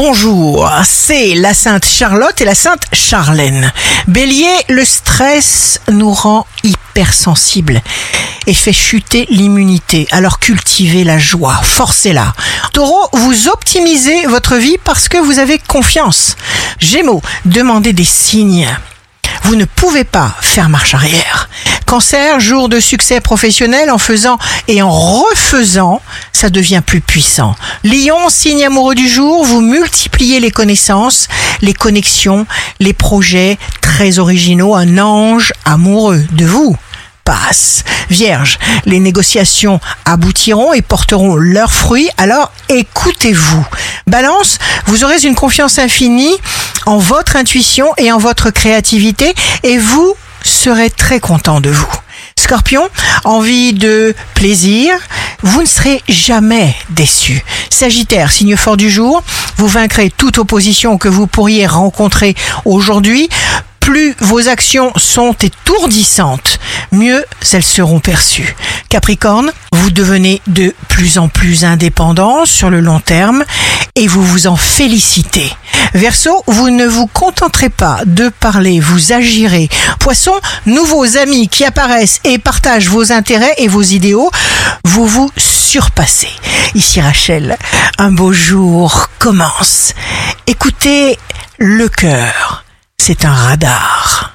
bonjour. C'est la Sainte Charlotte et la Sainte Charlène. Bélier, le stress nous rend hypersensibles et fait chuter l'immunité. Alors cultivez la joie, forcez-la. Taureau, vous optimisez votre vie parce que vous avez confiance. Gémeaux, demandez des signes. Vous ne pouvez pas faire marche arrière. Cancer, jour de succès professionnel, en faisant et en refaisant, ça devient plus puissant. Lion, signe amoureux du jour, vous multipliez les connaissances, les connexions, les projets très originaux, un ange amoureux de vous. Passe. Vierge, les négociations aboutiront et porteront leurs fruits, alors écoutez-vous. Balance, vous aurez une confiance infinie en votre intuition et en votre créativité et vous serez très content de vous. Scorpion, envie de plaisir, vous ne serez jamais déçu. Sagittaire, signe fort du jour, vous vaincrez toute opposition que vous pourriez rencontrer aujourd'hui. Plus vos actions sont étourdissantes, mieux elles seront perçues. Capricorne, vous devenez de plus en plus indépendant sur le long terme et vous vous en félicitez. Verseau, vous ne vous contenterez pas de parler, vous agirez. Poisson, nouveaux amis qui apparaissent et partagent vos intérêts et vos idéaux, vous vous surpassez. Ici Rachel, un beau jour commence. Écoutez le cœur, c'est un radar.